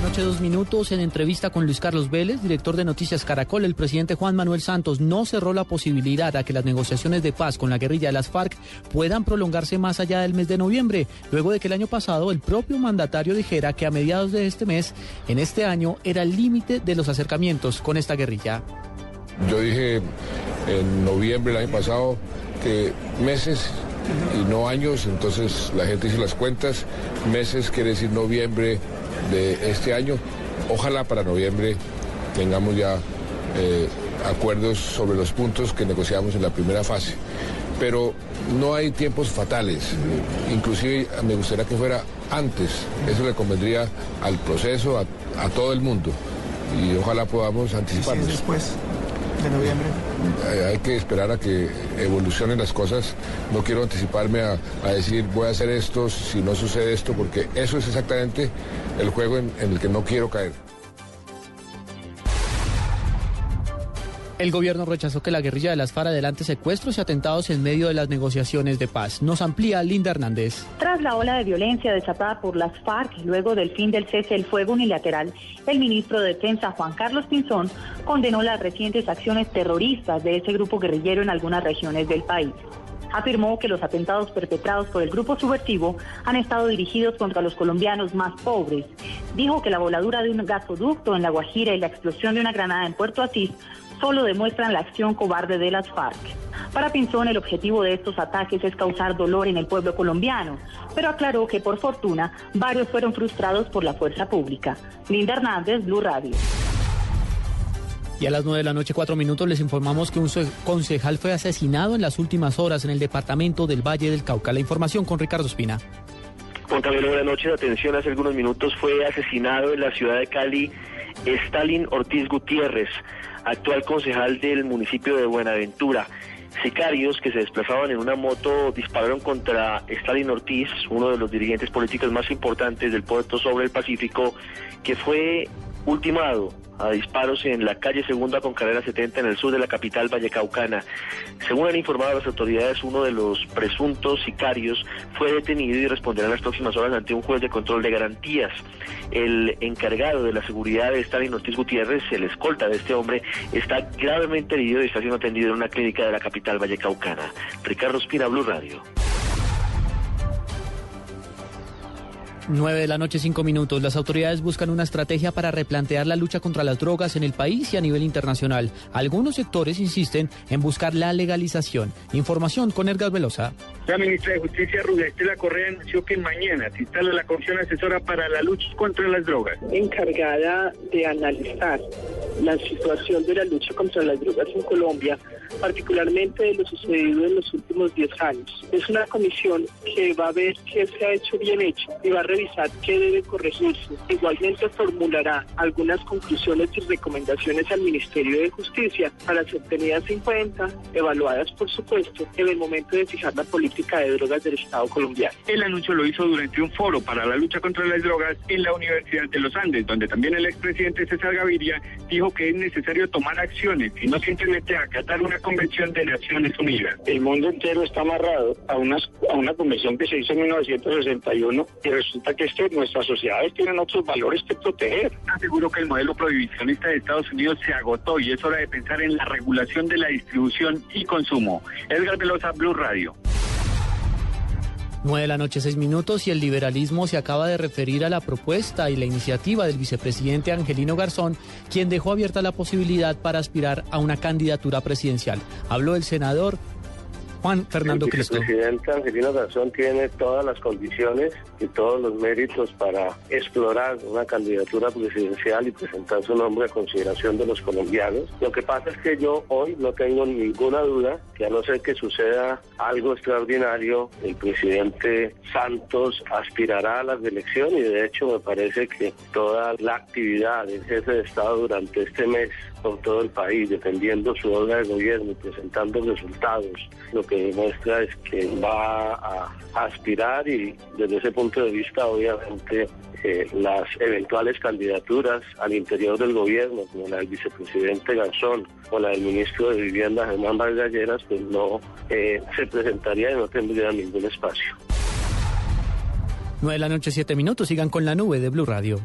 La noche, dos minutos. En entrevista con Luis Carlos Vélez, director de Noticias Caracol, el presidente Juan Manuel Santos no cerró la posibilidad a que las negociaciones de paz con la guerrilla de las FARC puedan prolongarse más allá del mes de noviembre, luego de que el año pasado el propio mandatario dijera que a mediados de este mes, en este año, era el límite de los acercamientos con esta guerrilla. Yo dije en noviembre del año pasado que meses y no años, entonces la gente hizo las cuentas, meses quiere decir noviembre de este año. Ojalá para noviembre tengamos ya eh, acuerdos sobre los puntos que negociamos en la primera fase. Pero no hay tiempos fatales, inclusive me gustaría que fuera antes, eso le convendría al proceso, a, a todo el mundo, y ojalá podamos anticiparnos. ¿Y si después de noviembre? Hay que esperar a que evolucionen las cosas. No quiero anticiparme a, a, decir voy a hacer esto si no sucede esto, porque eso es exactamente el juego en, en el que no quiero caer. El gobierno rechazó que la guerrilla de las FARC adelante secuestros y atentados en medio de las negociaciones de paz. Nos amplía Linda Hernández. Tras la ola de violencia desatada por las FARC luego del fin del cese del fuego unilateral, el ministro de Defensa Juan Carlos Pinzón condenó las recientes acciones terroristas de ese grupo guerrillero en algunas regiones del país. Afirmó que los atentados perpetrados por el grupo subversivo han estado dirigidos contra los colombianos más pobres. Dijo que la voladura de un gasoducto en La Guajira y la explosión de una granada en Puerto Asís solo demuestran la acción cobarde de las FARC. Para Pinzón, el objetivo de estos ataques es causar dolor en el pueblo colombiano, pero aclaró que por fortuna varios fueron frustrados por la fuerza pública. Linda Hernández, Blue Radio. Y a las 9 de la noche, cuatro minutos, les informamos que un concejal fue asesinado en las últimas horas en el departamento del Valle del Cauca. La información con Ricardo Espina. Juan Camilo, buenas noches. Atención, hace algunos minutos fue asesinado en la ciudad de Cali Stalin Ortiz Gutiérrez, actual concejal del municipio de Buenaventura. Sicarios que se desplazaban en una moto dispararon contra Stalin Ortiz, uno de los dirigentes políticos más importantes del puerto sobre el Pacífico, que fue ultimado a disparos en la calle Segunda con carrera 70 en el sur de la capital vallecaucana. Según han informado las autoridades, uno de los presuntos sicarios fue detenido y responderá en las próximas horas ante un juez de control de garantías. El encargado de la seguridad de Stalin Ortiz Gutiérrez, el escolta de este hombre, está gravemente herido y está siendo atendido en una clínica de la capital vallecaucana. Ricardo Espina, Blue Radio. 9 de la noche, 5 minutos. Las autoridades buscan una estrategia para replantear la lucha contra las drogas en el país y a nivel internacional. Algunos sectores insisten en buscar la legalización. Información con Edgar Velosa. La ministra de Justicia, Rudestela Correa, anunció que mañana se instala la Comisión Asesora para la Lucha contra las Drogas. Encargada de analizar la situación de la lucha contra las drogas en Colombia, particularmente de lo sucedido en los últimos 10 años. Es una comisión que va a ver qué se ha hecho bien hecho y va a revisar qué debe corregirse. Igualmente formulará algunas conclusiones y recomendaciones al Ministerio de Justicia para ser tenidas en cuenta, evaluadas por supuesto, en el momento de fijar la política de drogas del Estado colombiano. El anuncio lo hizo durante un foro para la lucha contra las drogas en la Universidad de los Andes, donde también el expresidente César Gaviria dijo que es necesario tomar acciones y no simplemente acatar una convención de Naciones Unidas. El mundo entero está amarrado a, unas, a una convención que se hizo en 1961 y resulta que este, nuestras sociedades tienen otros valores que proteger. Aseguro que el modelo prohibicionista de Estados Unidos se agotó y es hora de pensar en la regulación de la distribución y consumo. Edgar Velosa, Blue Radio. 9 de la noche, 6 minutos, y el liberalismo se acaba de referir a la propuesta y la iniciativa del vicepresidente Angelino Garzón, quien dejó abierta la posibilidad para aspirar a una candidatura presidencial. Habló el senador Juan Fernando el Cristo. El presidente Angelino Garzón tiene todas las condiciones y todos los méritos para explorar una candidatura presidencial y presentar su nombre a consideración de los colombianos. Lo que pasa es que yo hoy no tengo ninguna duda que a no ser que suceda algo extraordinario, el presidente Santos aspirará a las elecciones y de hecho me parece que toda la actividad del jefe de Estado durante este mes por todo el país, defendiendo su obra de gobierno y presentando resultados, lo que demuestra es que va a aspirar y desde ese punto de vista obviamente eh, las eventuales candidaturas al interior del gobierno, como la del vicepresidente Garzón o la del ministro de Vivienda Germán Vargas pues no eh, se presentaría y no tendría ningún espacio. 9 de la noche, 7 minutos. Sigan con la nube de Blue Radio.